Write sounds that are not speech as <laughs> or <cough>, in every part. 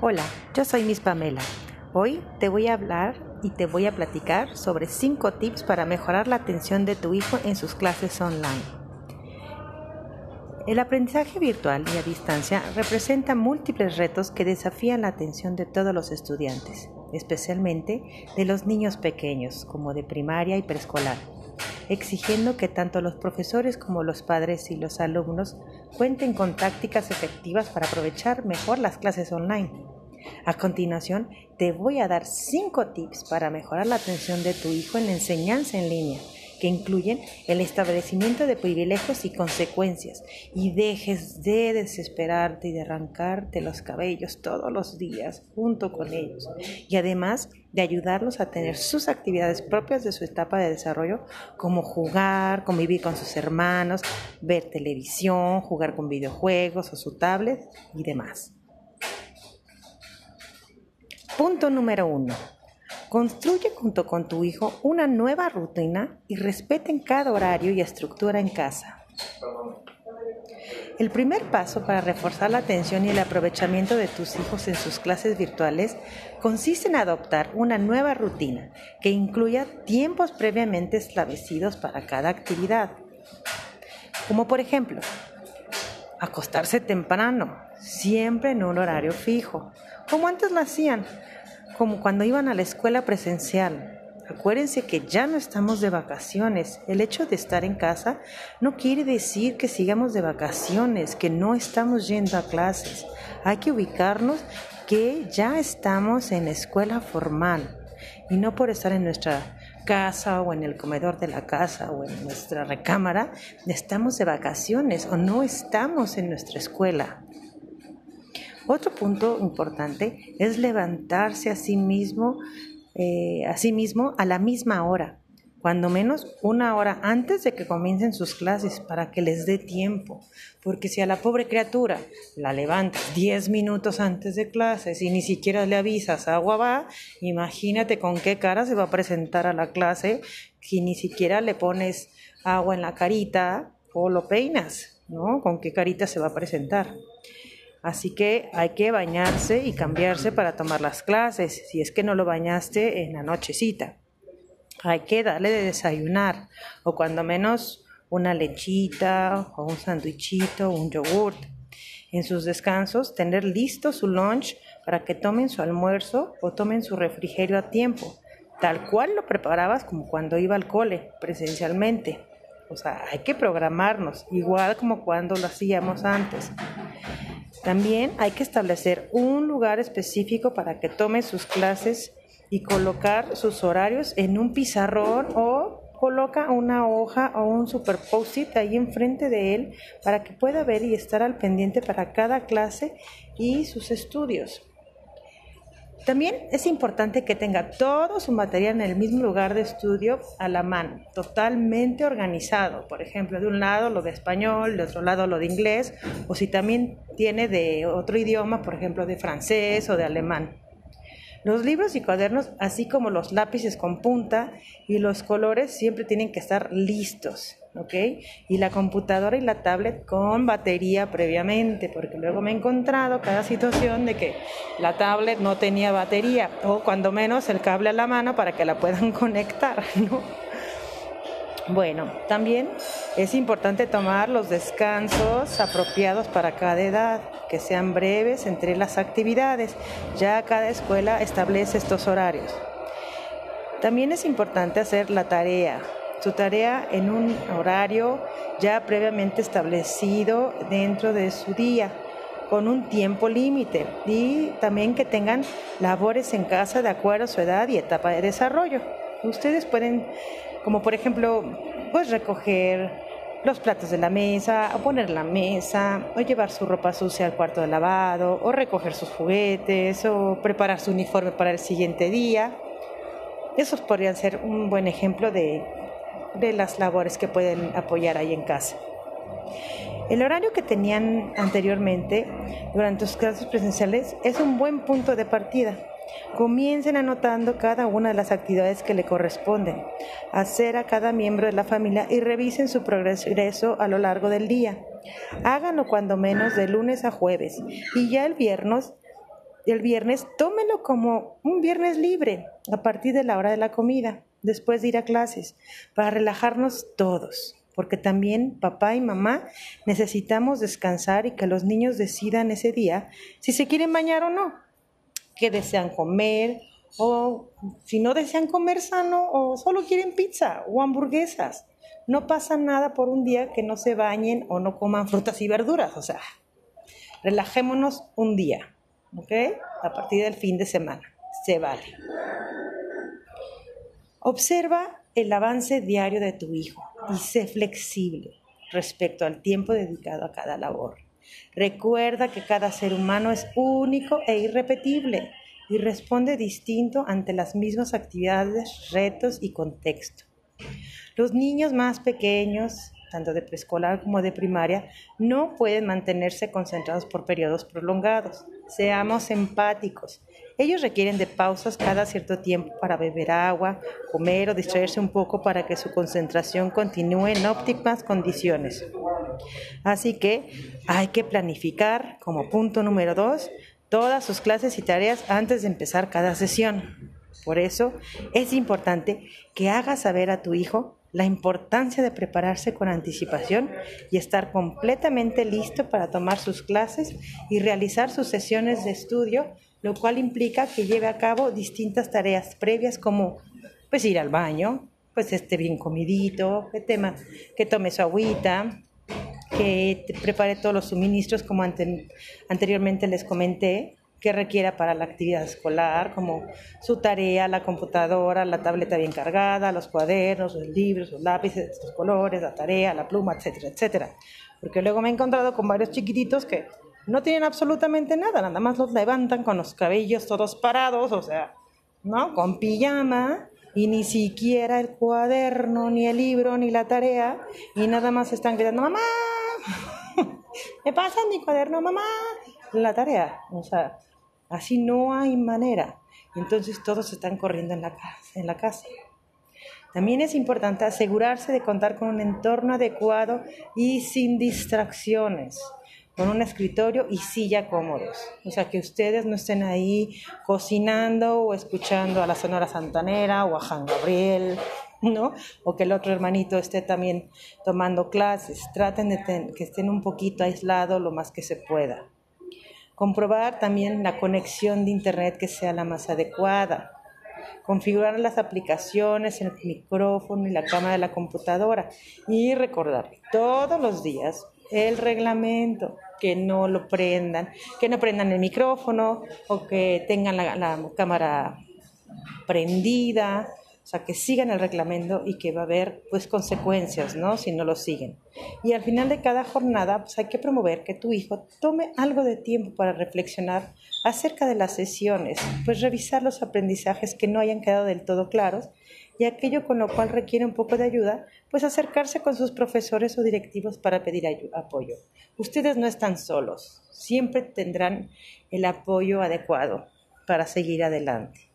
Hola, yo soy Miss Pamela. Hoy te voy a hablar y te voy a platicar sobre 5 tips para mejorar la atención de tu hijo en sus clases online. El aprendizaje virtual y a distancia representa múltiples retos que desafían la atención de todos los estudiantes, especialmente de los niños pequeños, como de primaria y preescolar exigiendo que tanto los profesores como los padres y los alumnos cuenten con tácticas efectivas para aprovechar mejor las clases online. A continuación, te voy a dar 5 tips para mejorar la atención de tu hijo en la enseñanza en línea que incluyen el establecimiento de privilegios y consecuencias, y dejes de desesperarte y de arrancarte los cabellos todos los días junto con ellos, y además de ayudarlos a tener sus actividades propias de su etapa de desarrollo, como jugar, convivir con sus hermanos, ver televisión, jugar con videojuegos o su tablet y demás. Punto número uno Construye junto con tu hijo una nueva rutina y respeten cada horario y estructura en casa. El primer paso para reforzar la atención y el aprovechamiento de tus hijos en sus clases virtuales consiste en adoptar una nueva rutina que incluya tiempos previamente establecidos para cada actividad. Como por ejemplo, acostarse temprano, siempre en un horario fijo, como antes lo hacían, como cuando iban a la escuela presencial. Acuérdense que ya no estamos de vacaciones. El hecho de estar en casa no quiere decir que sigamos de vacaciones, que no estamos yendo a clases. Hay que ubicarnos que ya estamos en escuela formal y no por estar en nuestra casa o en el comedor de la casa o en nuestra recámara, estamos de vacaciones o no estamos en nuestra escuela. Otro punto importante es levantarse a sí mismo, eh, a sí mismo a la misma hora, cuando menos una hora antes de que comiencen sus clases para que les dé tiempo. Porque si a la pobre criatura la levantas 10 minutos antes de clases y ni siquiera le avisas agua va, imagínate con qué cara se va a presentar a la clase si ni siquiera le pones agua en la carita o lo peinas, ¿no? ¿Con qué carita se va a presentar? Así que hay que bañarse y cambiarse para tomar las clases, si es que no lo bañaste en la nochecita. Hay que darle de desayunar, o cuando menos una lechita, o un sandwichito, un yogurt. En sus descansos, tener listo su lunch para que tomen su almuerzo o tomen su refrigerio a tiempo, tal cual lo preparabas como cuando iba al cole, presencialmente. O sea, hay que programarnos, igual como cuando lo hacíamos antes. También hay que establecer un lugar específico para que tome sus clases y colocar sus horarios en un pizarrón o coloca una hoja o un super ahí enfrente de él para que pueda ver y estar al pendiente para cada clase y sus estudios. También es importante que tenga todo su material en el mismo lugar de estudio a la mano, totalmente organizado. Por ejemplo, de un lado lo de español, de otro lado lo de inglés, o si también tiene de otro idioma, por ejemplo, de francés o de alemán. Los libros y cuadernos, así como los lápices con punta y los colores, siempre tienen que estar listos. ¿Ok? Y la computadora y la tablet con batería previamente, porque luego me he encontrado cada situación de que la tablet no tenía batería o cuando menos el cable a la mano para que la puedan <laughs> conectar, ¿no? Bueno, también es importante tomar los descansos apropiados para cada edad, que sean breves entre las actividades. Ya cada escuela establece estos horarios. También es importante hacer la tarea, su tarea en un horario ya previamente establecido dentro de su día con un tiempo límite y también que tengan labores en casa de acuerdo a su edad y etapa de desarrollo. Ustedes pueden, como por ejemplo, pues recoger los platos de la mesa, o poner la mesa, o llevar su ropa sucia al cuarto de lavado, o recoger sus juguetes, o preparar su uniforme para el siguiente día. Esos podrían ser un buen ejemplo de de las labores que pueden apoyar ahí en casa. El horario que tenían anteriormente durante sus clases presenciales es un buen punto de partida. Comiencen anotando cada una de las actividades que le corresponden, hacer a cada miembro de la familia y revisen su progreso a lo largo del día. Háganlo cuando menos de lunes a jueves y ya el viernes el viernes, tómelo como un viernes libre a partir de la hora de la comida, después de ir a clases, para relajarnos todos, porque también papá y mamá necesitamos descansar y que los niños decidan ese día si se quieren bañar o no, qué desean comer, o si no desean comer sano o solo quieren pizza o hamburguesas. No pasa nada por un día que no se bañen o no coman frutas y verduras, o sea, relajémonos un día. ¿ok? A partir del fin de semana, se vale. Observa el avance diario de tu hijo y sé flexible respecto al tiempo dedicado a cada labor. Recuerda que cada ser humano es único e irrepetible y responde distinto ante las mismas actividades, retos y contexto. Los niños más pequeños tanto de preescolar como de primaria, no pueden mantenerse concentrados por periodos prolongados. Seamos empáticos. Ellos requieren de pausas cada cierto tiempo para beber agua, comer o distraerse un poco para que su concentración continúe en óptimas condiciones. Así que hay que planificar como punto número dos todas sus clases y tareas antes de empezar cada sesión. Por eso es importante que hagas saber a tu hijo la importancia de prepararse con anticipación y estar completamente listo para tomar sus clases y realizar sus sesiones de estudio, lo cual implica que lleve a cabo distintas tareas previas como pues ir al baño, pues esté bien comidito, que, tema, que tome su agüita, que prepare todos los suministros como anteriormente les comenté, que requiera para la actividad escolar, como su tarea, la computadora, la tableta bien cargada, los cuadernos, los libros, los lápices, los colores, la tarea, la pluma, etcétera, etcétera. Porque luego me he encontrado con varios chiquititos que no tienen absolutamente nada, nada más los levantan con los cabellos todos parados, o sea, ¿no? Con pijama y ni siquiera el cuaderno, ni el libro, ni la tarea, y nada más están gritando, mamá, <laughs> me pasa mi cuaderno, mamá, la tarea, o sea, Así no hay manera. Entonces todos están corriendo en la casa. En la casa. También es importante asegurarse de contar con un entorno adecuado y sin distracciones, con un escritorio y silla cómodos. O sea, que ustedes no estén ahí cocinando o escuchando a la Sonora Santanera o a Juan Gabriel, ¿no? O que el otro hermanito esté también tomando clases. Traten de que estén un poquito aislados lo más que se pueda. Comprobar también la conexión de Internet que sea la más adecuada. Configurar las aplicaciones, el micrófono y la cámara de la computadora. Y recordar todos los días el reglamento, que no lo prendan, que no prendan el micrófono o que tengan la, cámara prendida o sea, que sigan el reglamento y que va a haber pues consecuencias, ¿no? Si no lo siguen. Y al final de cada jornada, pues hay que promover que tu hijo tome algo de tiempo para reflexionar acerca de las sesiones, pues revisar los aprendizajes que no hayan quedado del todo claros y aquello con lo cual requiere un poco de ayuda, pues acercarse con sus profesores o directivos para pedir apoyo. Ustedes no están solos, siempre tendrán el apoyo adecuado para seguir adelante.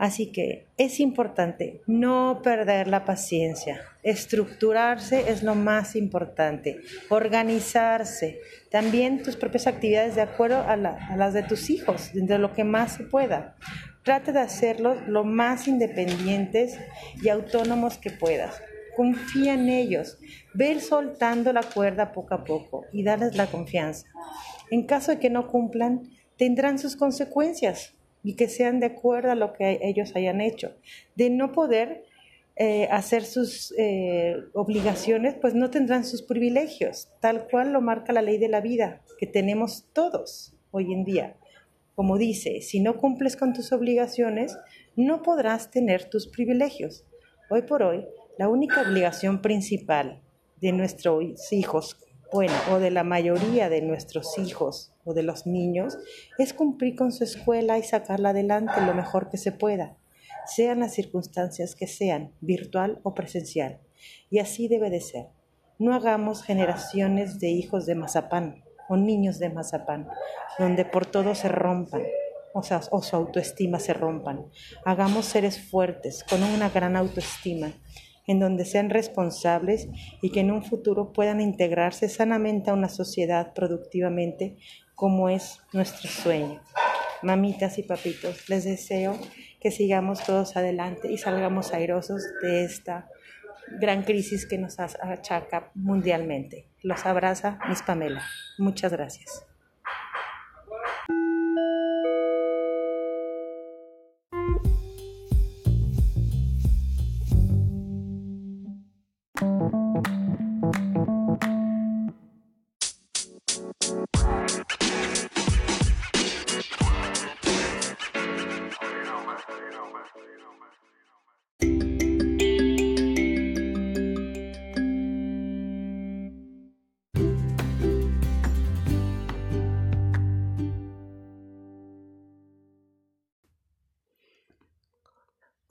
Así que es importante no perder la paciencia. Estructurarse es lo más importante. Organizarse. También tus propias actividades de acuerdo a, las de tus hijos, de lo que más se pueda. Trate de hacerlos lo más independientes y autónomos que puedas. Confía en ellos. Ve soltando la cuerda poco a poco y darles la confianza. En caso de que no cumplan, tendrán sus consecuencias y que sean de acuerdo a lo que ellos hayan hecho. De no poder eh, hacer sus eh, obligaciones, pues no tendrán sus privilegios, tal cual lo marca la ley de la vida que tenemos todos hoy en día. Como dice, si no cumples con tus obligaciones, no podrás tener tus privilegios. Hoy por hoy, la única obligación principal de nuestros hijos bueno, o de la mayoría de nuestros hijos o de los niños, es cumplir con su escuela y sacarla adelante lo mejor que se pueda, sean las circunstancias que sean, virtual o presencial. Y así debe de ser. No hagamos generaciones de hijos de mazapán o niños de mazapán, donde por todo se rompan, o, sea, o su autoestima se rompan. Hagamos seres fuertes, con una gran autoestima, en donde sean responsables y que en un futuro puedan integrarse sanamente a una sociedad productivamente como es nuestro sueño. Mamitas y papitos, les deseo que sigamos todos adelante y salgamos airosos de esta gran crisis que nos achaca mundialmente. Los abraza Miss Pamela. Muchas gracias.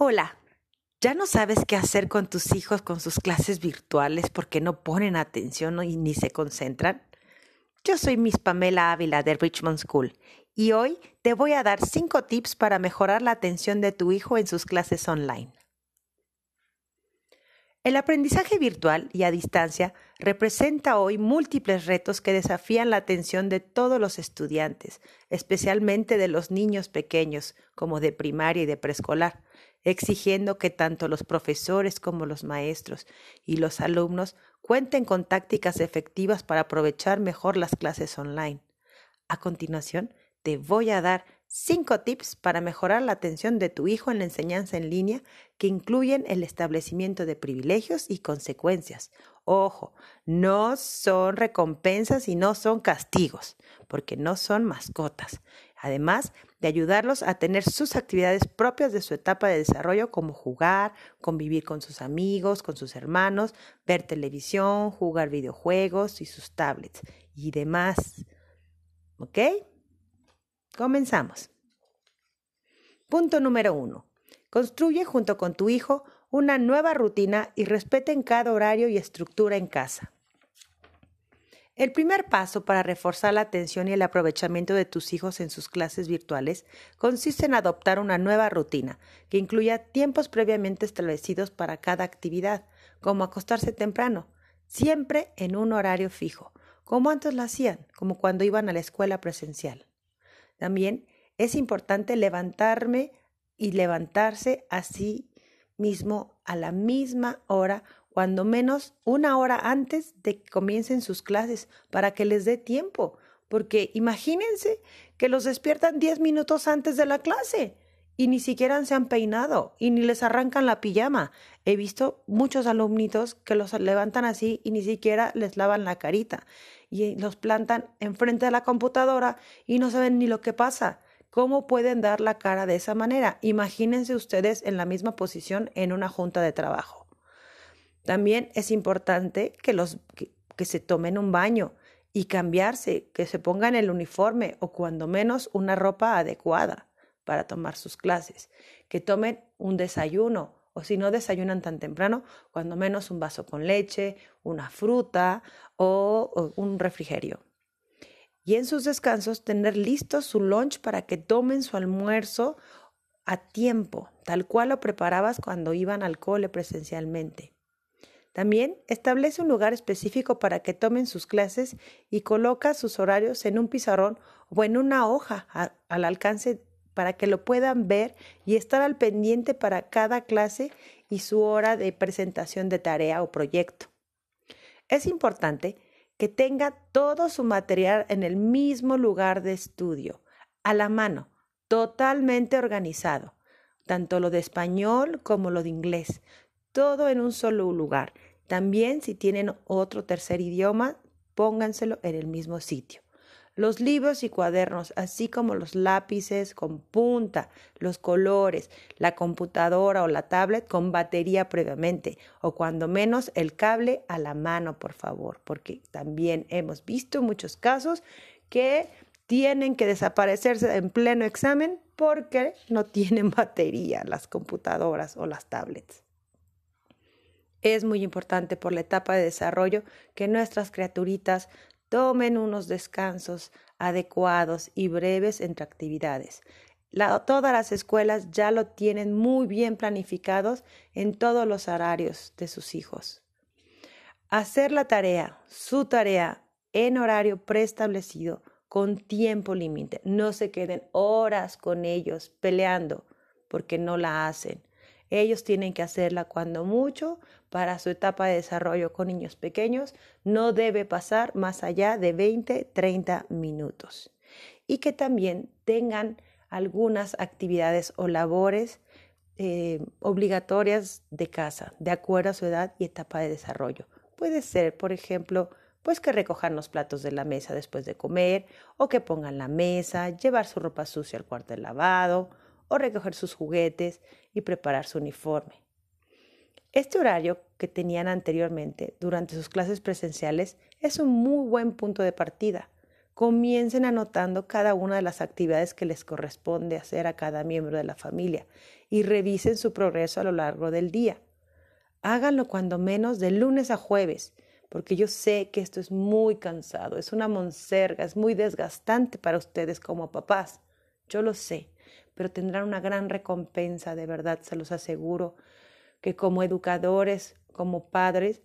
Hola, ¿ya no sabes qué hacer con tus hijos con sus clases virtuales porque no ponen atención y ni se concentran? Yo soy Miss Pamela Ávila de Richmond School y hoy te voy a dar cinco tips para mejorar la atención de tu hijo en sus clases online. El aprendizaje virtual y a distancia representa hoy múltiples retos que desafían la atención de todos los estudiantes, especialmente de los niños pequeños, como de primaria y de preescolar exigiendo que tanto los profesores como los maestros y los alumnos cuenten con tácticas efectivas para aprovechar mejor las clases online. A continuación, te voy a dar cinco tips para mejorar la atención de tu hijo en la enseñanza en línea que incluyen el establecimiento de privilegios y consecuencias. Ojo, no son recompensas y no son castigos, porque no son mascotas. Además, de ayudarlos a tener sus actividades propias de su etapa de desarrollo, como jugar, convivir con sus amigos, con sus hermanos, ver televisión, jugar videojuegos y sus tablets y demás. ¿Ok? Comenzamos. Punto número uno. Construye junto con tu hijo una nueva rutina y respeten cada horario y estructura en casa. El primer paso para reforzar la atención y el aprovechamiento de tus hijos en sus clases virtuales consiste en adoptar una nueva rutina que incluya tiempos previamente establecidos para cada actividad, como acostarse temprano, siempre en un horario fijo, como antes lo hacían, como cuando iban a la escuela presencial. También es importante levantarme y levantarse así mismo a la misma hora cuando menos una hora antes de que comiencen sus clases, para que les dé tiempo. Porque imagínense que los despiertan 10 minutos antes de la clase y ni siquiera se han peinado y ni les arrancan la pijama. He visto muchos alumnitos que los levantan así y ni siquiera les lavan la carita y los plantan enfrente de la computadora y no saben ni lo que pasa. ¿Cómo pueden dar la cara de esa manera? Imagínense ustedes en la misma posición en una junta de trabajo. También es importante que, los, que, se tomen un baño y cambiarse, que se pongan el uniforme o cuando menos una ropa adecuada para tomar sus clases, que tomen un desayuno o si no desayunan tan temprano, cuando menos un vaso con leche, una fruta o, o un refrigerio. Y en sus descansos tener listo su lunch para que tomen su almuerzo a tiempo, tal cual lo preparabas cuando iban al cole presencialmente. También establece un lugar específico para que tomen sus clases y coloca sus horarios en un pizarrón o en una hoja al alcance para que lo puedan ver y estar al pendiente para cada clase y su hora de presentación de tarea o proyecto. Es importante que tenga todo su material en el mismo lugar de estudio, a la mano, totalmente organizado, tanto lo de español como lo de inglés, todo en un solo lugar. También si tienen otro tercer idioma, pónganselo en el mismo sitio. Los libros y cuadernos, así como los lápices con punta, los colores, la computadora o la tablet con batería previamente, o cuando menos el cable a la mano, por favor, porque también hemos visto muchos casos que tienen que desaparecerse en pleno examen porque no tienen <laughs> batería las computadoras o las tablets. Es muy importante por la etapa de desarrollo que nuestras criaturitas tomen unos descansos adecuados y breves entre actividades. todas las escuelas ya lo tienen muy bien planificados en todos los horarios de sus hijos. Hacer la tarea, su tarea, en horario preestablecido con tiempo límite. No se queden horas con ellos peleando porque no la hacen. Ellos tienen que hacerla cuando mucho para su etapa de desarrollo con niños pequeños. No debe pasar más allá de 20, 30 minutos. Y que también tengan algunas actividades o labores eh, obligatorias de casa, de acuerdo a su edad y etapa de desarrollo. Puede ser, por ejemplo, pues que recojan los platos de la mesa después de comer, o que pongan la mesa, llevar su ropa sucia al cuarto de lavado, o recoger sus juguetes y preparar su uniforme. Este horario que tenían anteriormente durante sus clases presenciales es un muy buen punto de partida. Comiencen anotando cada una de las actividades que les corresponde hacer a cada miembro de la familia y revisen su progreso a lo largo del día. Háganlo cuando menos de lunes a jueves, porque yo sé que esto es muy cansado, es una monserga, es muy desgastante para ustedes como papás. Yo lo sé pero tendrán una gran recompensa, de verdad, se los aseguro, que como educadores, como padres,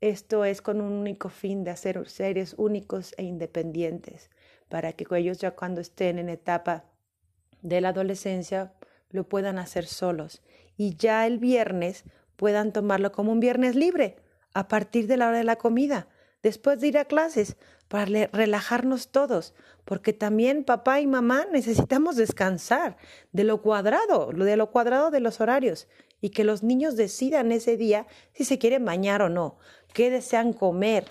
esto es con un único fin de hacer seres únicos e independientes, para que ellos ya cuando estén en etapa de la adolescencia lo puedan hacer solos y ya el viernes puedan tomarlo como un viernes libre a partir de la hora de la comida, después de ir a clases, para relajarnos todos, porque también papá y mamá necesitamos descansar de lo cuadrado, de lo cuadrado de los horarios, y que los niños decidan ese día si se quieren bañar o no, qué desean comer,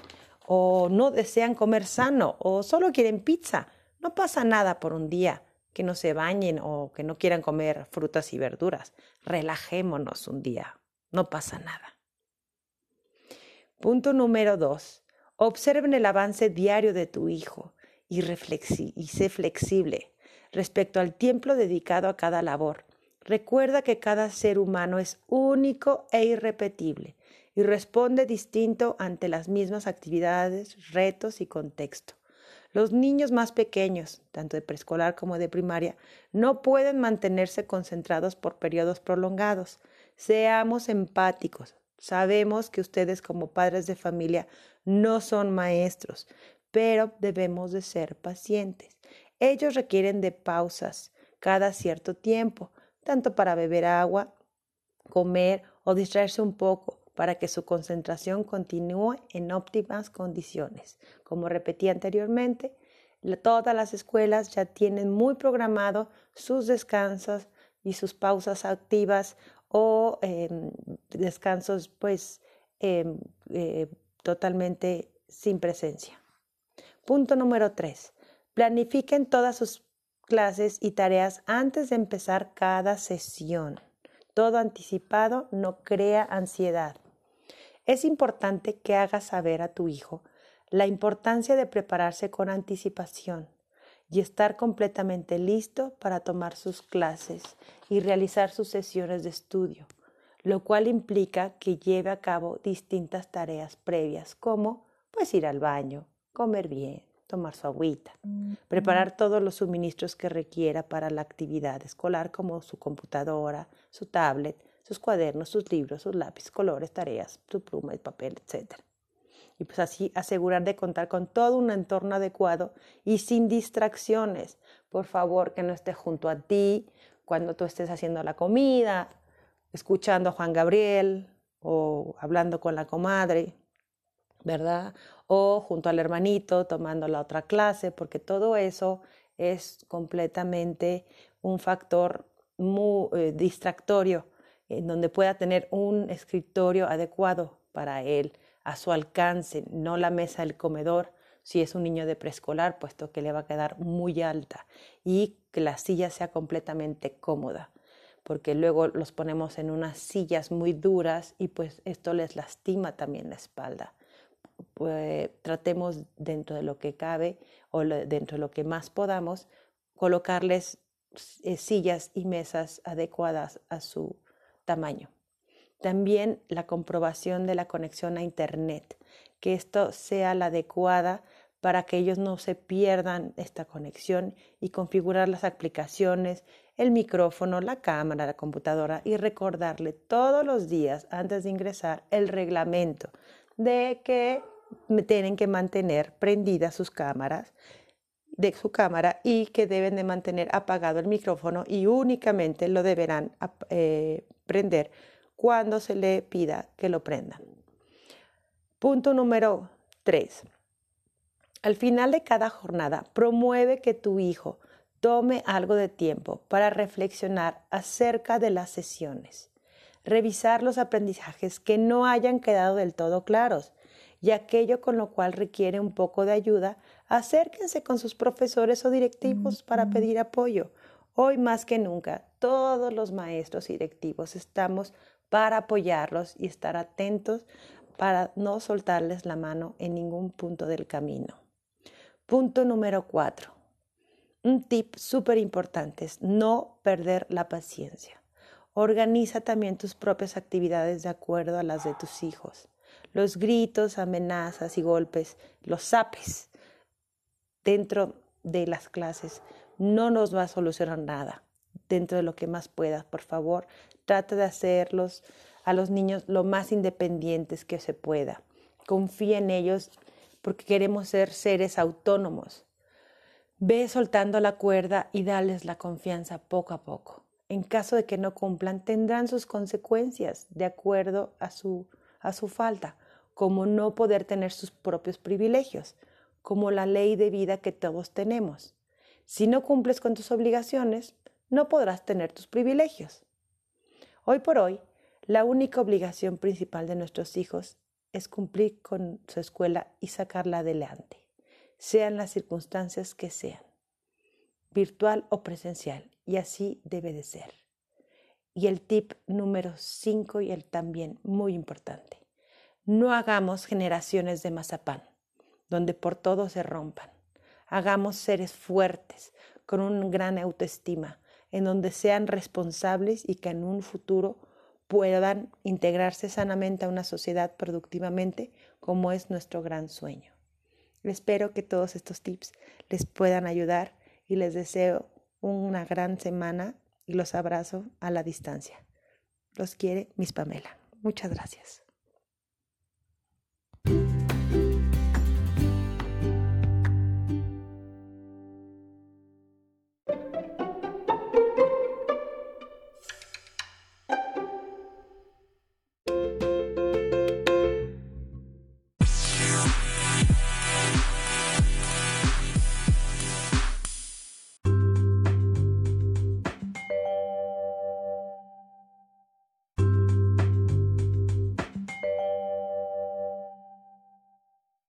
o no desean comer sano, o solo quieren pizza. No pasa nada por un día que no se bañen o que no quieran comer frutas y verduras. Relajémonos un día, no pasa nada. Punto número dos Observen el avance diario de tu hijo y, y sé flexible respecto al tiempo dedicado a cada labor. Recuerda que cada ser humano es único e irrepetible y responde distinto ante las mismas actividades, retos y contexto. Los niños más pequeños, tanto de preescolar como de primaria, no pueden mantenerse concentrados por periodos prolongados. Seamos empáticos, Sabemos que ustedes como padres de familia no son maestros, pero debemos de ser pacientes. Ellos requieren de pausas cada cierto tiempo, tanto para beber agua, comer o distraerse un poco para que su concentración continúe en óptimas condiciones. Como repetí anteriormente, todas las escuelas ya tienen muy programado sus descansos y sus pausas activas o em, descansos pues em, eh, totalmente sin presencia. Punto número tres. Planifiquen todas sus clases y tareas antes de empezar cada sesión. Todo anticipado no crea ansiedad. Es importante que hagas saber a tu hijo la importancia de prepararse con anticipación y estar completamente listo para tomar sus clases y realizar sus sesiones de estudio, lo cual implica que lleve a cabo distintas tareas previas como pues ir al baño, comer bien, tomar su agüita, preparar todos los suministros que requiera para la actividad escolar como su computadora, su tablet, sus cuadernos, sus libros, sus lápices, colores, tareas, su pluma y papel, etc y pues así asegurar de contar con todo un entorno adecuado y sin distracciones. Por favor, que no esté junto a ti cuando tú estés haciendo la comida, escuchando a Juan Gabriel o hablando con la comadre, ¿verdad? O junto al hermanito tomando la otra clase, porque todo eso es completamente un factor muy eh, distractorio en donde pueda tener un escritorio adecuado para él a su alcance, no la mesa del comedor, si es un niño de preescolar, puesto que le va a quedar muy alta y que la silla sea completamente cómoda, porque luego los ponemos en unas sillas muy duras y pues esto les lastima también la espalda. Tratemos dentro de lo que cabe o dentro de lo que más podamos colocarles eh, sillas y mesas adecuadas a su tamaño. También la comprobación de la conexión a Internet, que esto sea la adecuada para que ellos no se pierdan esta conexión y configurar las aplicaciones, el micrófono, la cámara, la computadora y recordarle todos los días antes de ingresar el reglamento de que tienen que mantener prendidas sus cámaras de su cámara y que deben de mantener apagado el micrófono y únicamente lo deberán eh, prender cuando se le pida que lo prendan. Punto número 3. Al final de cada jornada, promueve que tu hijo tome algo de tiempo para reflexionar acerca de las sesiones, revisar los aprendizajes que no hayan quedado del todo claros y aquello con lo cual requiere un poco de ayuda, acérquense con sus profesores o directivos para pedir apoyo. Hoy más que nunca, todos los maestros y directivos estamos para apoyarlos y estar atentos para no soltarles la mano en ningún punto del camino. Punto número cuatro. Un tip súper importante es no perder la paciencia. Organiza también tus propias actividades de acuerdo a las de tus hijos. Los gritos, amenazas y golpes, los zapes dentro de las clases no nos va a solucionar nada. Dentro de lo que más puedas, por favor, Trata de hacerlos a los niños lo más independientes que se pueda. Confía en ellos porque queremos ser seres autónomos. Ve soltando la cuerda y dales la confianza poco a poco. En caso de que no cumplan, tendrán sus consecuencias de acuerdo a su, a su falta, como no poder tener sus propios privilegios, como la ley de vida que todos tenemos. Si no cumples con tus obligaciones, no podrás tener tus privilegios. Hoy por hoy, la única obligación principal de nuestros hijos es cumplir con su escuela y sacarla adelante, sean las circunstancias que sean, virtual o presencial, y así debe de ser. Y el tip número 5 y el también muy importante, no hagamos generaciones de mazapán, donde por todo se rompan. Hagamos seres fuertes, con una gran autoestima, en donde sean responsables y que en un futuro puedan integrarse sanamente a una sociedad productivamente, como es nuestro gran sueño. Espero que todos estos tips les puedan ayudar y les deseo una gran semana y los abrazo a la distancia. Los quiere Miss Pamela. Muchas gracias.